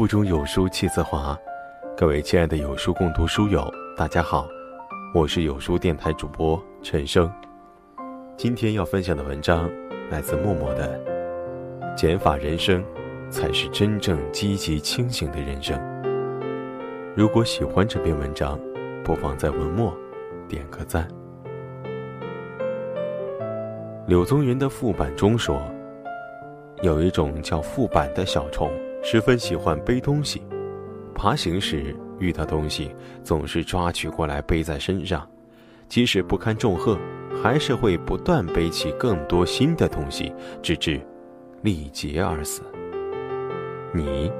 腹中有书气自华，各位亲爱的有书共读书友，大家好，我是有书电台主播陈生。今天要分享的文章来自默默的《减法人生，才是真正积极清醒的人生》。如果喜欢这篇文章，不妨在文末点个赞。柳宗元的副板中说，有一种叫副板的小虫。十分喜欢背东西，爬行时遇到东西，总是抓取过来背在身上，即使不堪重荷，还是会不断背起更多新的东西，直至力竭而死。你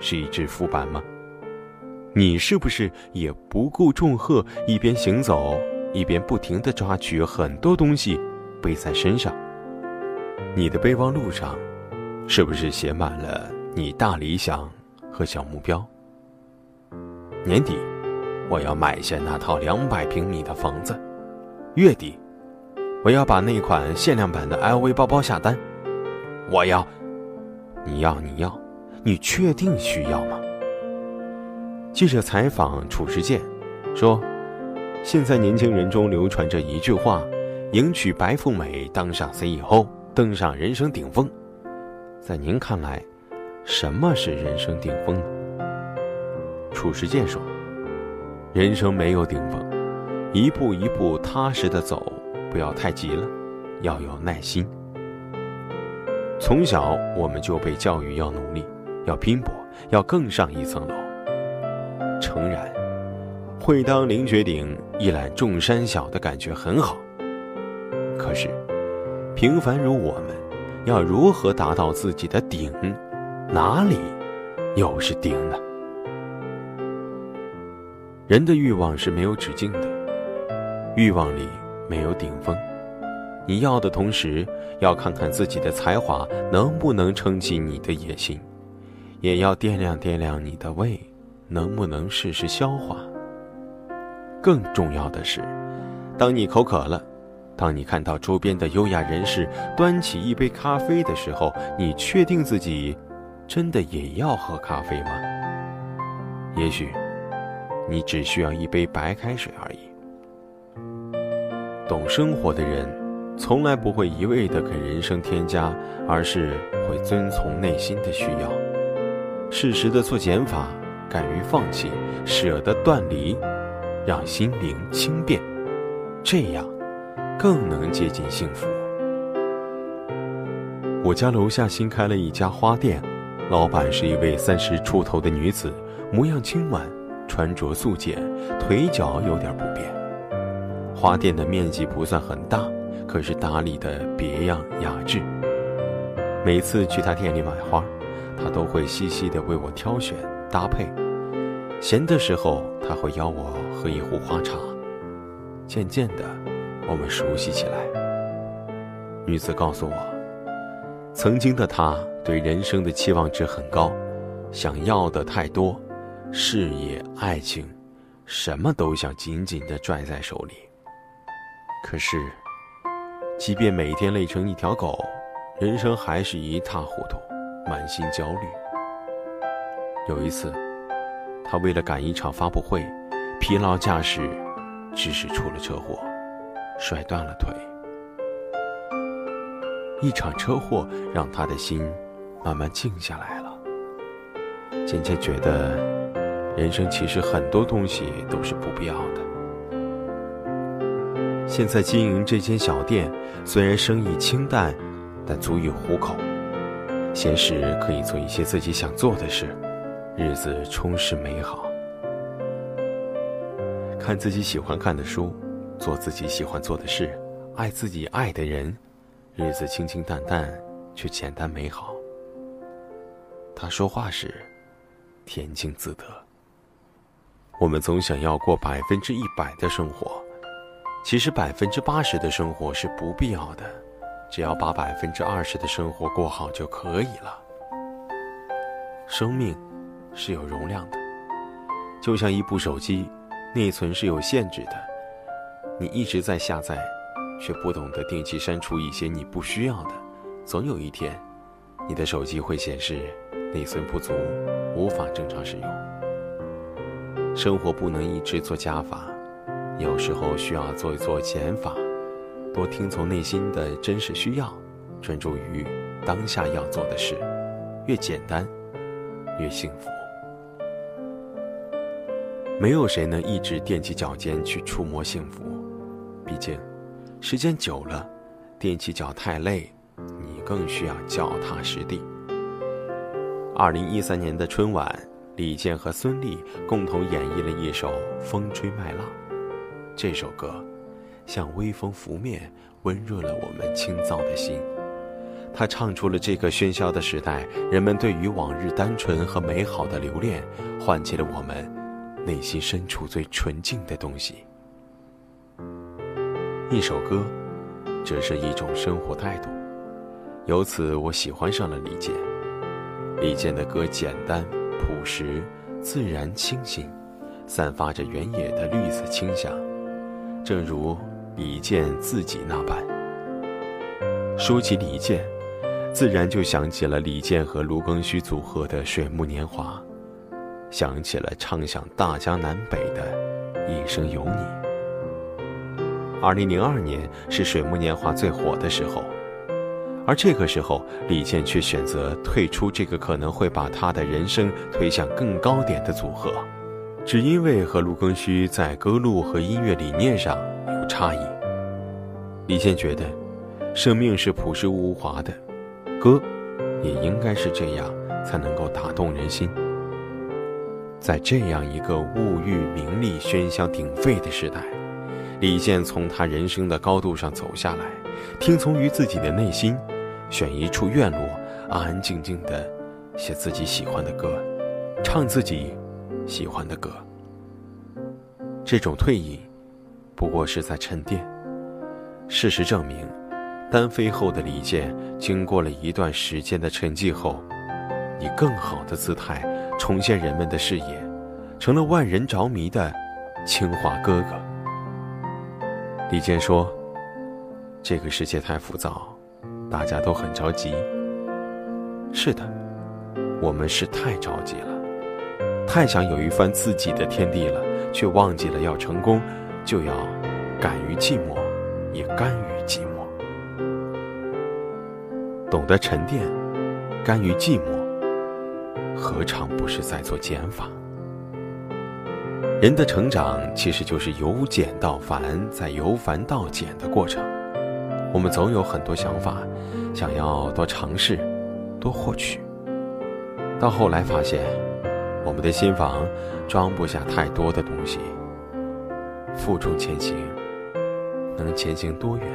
是一只浮板吗？你是不是也不顾重荷，一边行走，一边不停地抓取很多东西背在身上？你的备忘录上，是不是写满了？你大理想和小目标。年底，我要买下那套两百平米的房子；月底，我要把那款限量版的 LV 包包下单。我要，你要，你要，你确定需要吗？记者采访褚时健，说：“现在年轻人中流传着一句话：迎娶白富美，当上 CEO，登上人生顶峰。在您看来？”什么是人生顶峰呢？褚时健说：“人生没有顶峰，一步一步踏实的走，不要太急了，要有耐心。从小我们就被教育要努力，要拼搏，要更上一层楼。诚然，会当凌绝顶，一览众山小的感觉很好。可是，平凡如我们，要如何达到自己的顶？”哪里又是顶呢？人的欲望是没有止境的，欲望里没有顶峰。你要的同时，要看看自己的才华能不能撑起你的野心，也要掂量掂量你的胃能不能适时消化。更重要的是，当你口渴了，当你看到周边的优雅人士端起一杯咖啡的时候，你确定自己。真的也要喝咖啡吗？也许，你只需要一杯白开水而已。懂生活的人，从来不会一味的给人生添加，而是会遵从内心的需要，适时的做减法，敢于放弃，舍得断离，让心灵轻便，这样，更能接近幸福。我家楼下新开了一家花店。老板是一位三十出头的女子，模样清婉，穿着素简，腿脚有点不便。花店的面积不算很大，可是打理的别样雅致。每次去他店里买花，他都会细细的为我挑选搭配。闲的时候，他会邀我喝一壶花茶。渐渐的，我们熟悉起来。女子告诉我，曾经的她。对人生的期望值很高，想要的太多，事业、爱情，什么都想紧紧的拽在手里。可是，即便每天累成一条狗，人生还是一塌糊涂，满心焦虑。有一次，他为了赶一场发布会，疲劳驾驶，致使出了车祸，摔断了腿。一场车祸让他的心。慢慢静下来了，渐渐觉得，人生其实很多东西都是不必要的。现在经营这间小店，虽然生意清淡，但足以糊口。闲时可以做一些自己想做的事，日子充实美好。看自己喜欢看的书，做自己喜欢做的事，爱自己爱的人，日子清清淡淡却简单美好。他说话时，恬静自得。我们总想要过百分之一百的生活，其实百分之八十的生活是不必要的，只要把百分之二十的生活过好就可以了。生命是有容量的，就像一部手机，内存是有限制的。你一直在下载，却不懂得定期删除一些你不需要的，总有一天，你的手机会显示。内存不足，无法正常使用。生活不能一直做加法，有时候需要做一做减法，多听从内心的真实需要，专注于当下要做的事，越简单，越幸福。没有谁能一直踮起脚尖去触摸幸福，毕竟，时间久了，踮起脚太累，你更需要脚踏实地。二零一三年的春晚，李健和孙俪共同演绎了一首《风吹麦浪》。这首歌，像微风拂面，温润了我们清躁的心。它唱出了这个喧嚣的时代，人们对于往日单纯和美好的留恋，唤起了我们。内心深处最纯净的东西。一首歌，这是一种生活态度。由此，我喜欢上了李健。李健的歌简单、朴实、自然、清新，散发着原野的绿色清香，正如李健自己那般。说起李健，自然就想起了李健和卢庚戌组合的《水木年华》。想起了唱响大江南北的《一生有你》。二零零二年是水木年华最火的时候，而这个时候李健却选择退出这个可能会把他的人生推向更高点的组合，只因为和卢庚戌在歌路和音乐理念上有差异。李健觉得，生命是朴实无华的，歌也应该是这样，才能够打动人心。在这样一个物欲名利喧嚣鼎沸的时代，李健从他人生的高度上走下来，听从于自己的内心，选一处院落，安安静静的写自己喜欢的歌，唱自己喜欢的歌。这种退隐，不过是在沉淀。事实证明，单飞后的李健，经过了一段时间的沉寂后，以更好的姿态。重现人们的视野，成了万人着迷的清华哥哥。李健说：“这个世界太浮躁，大家都很着急。是的，我们是太着急了，太想有一番自己的天地了，却忘记了要成功，就要敢于寂寞，也甘于寂寞。懂得沉淀，甘于寂寞。”何尝不是在做减法？人的成长其实就是由简到繁，再由繁到简的过程。我们总有很多想法，想要多尝试，多获取。到后来发现，我们的心房装不下太多的东西。负重前行，能前行多远？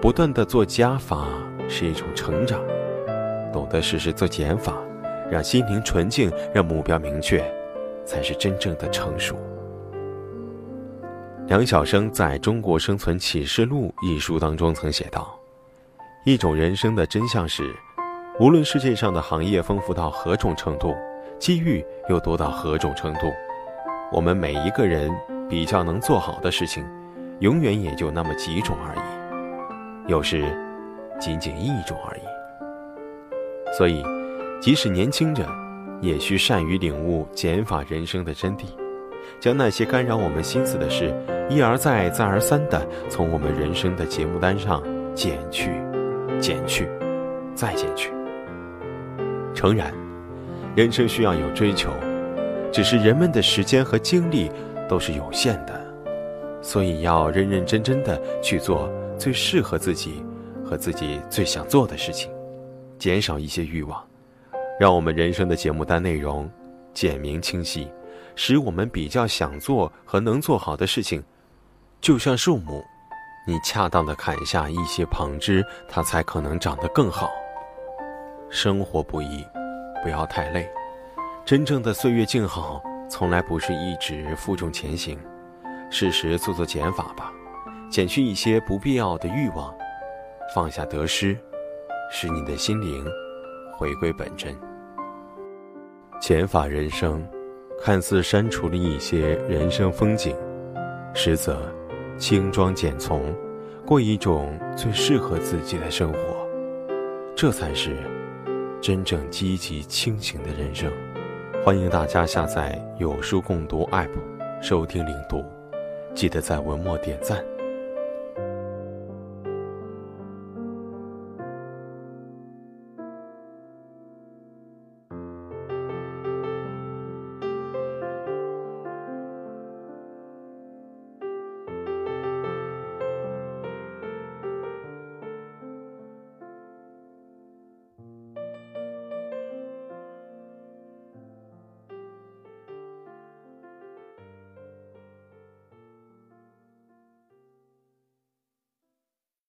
不断的做加法是一种成长，懂得适时做减法。让心灵纯净，让目标明确，才是真正的成熟。梁晓声在中国生存启示录一书当中曾写道：“一种人生的真相是，无论世界上的行业丰富到何种程度，机遇又多到何种程度，我们每一个人比较能做好的事情，永远也就那么几种而已，有时仅仅一种而已。所以。”即使年轻着，也需善于领悟减法人生的真谛，将那些干扰我们心思的事，一而再、再而三地从我们人生的节目单上减去、减去、再减去。诚然，人生需要有追求，只是人们的时间和精力都是有限的，所以要认认真真的去做最适合自己和自己最想做的事情，减少一些欲望。让我们人生的节目单内容简明清晰，使我们比较想做和能做好的事情，就像树木，你恰当的砍下一些旁枝，它才可能长得更好。生活不易，不要太累。真正的岁月静好，从来不是一直负重前行，适时做做减法吧，减去一些不必要的欲望，放下得失，使你的心灵回归本真。减法人生，看似删除了一些人生风景，实则轻装简从，过一种最适合自己的生活，这才是真正积极清醒的人生。欢迎大家下载有书共读 APP，收听领读。记得在文末点赞。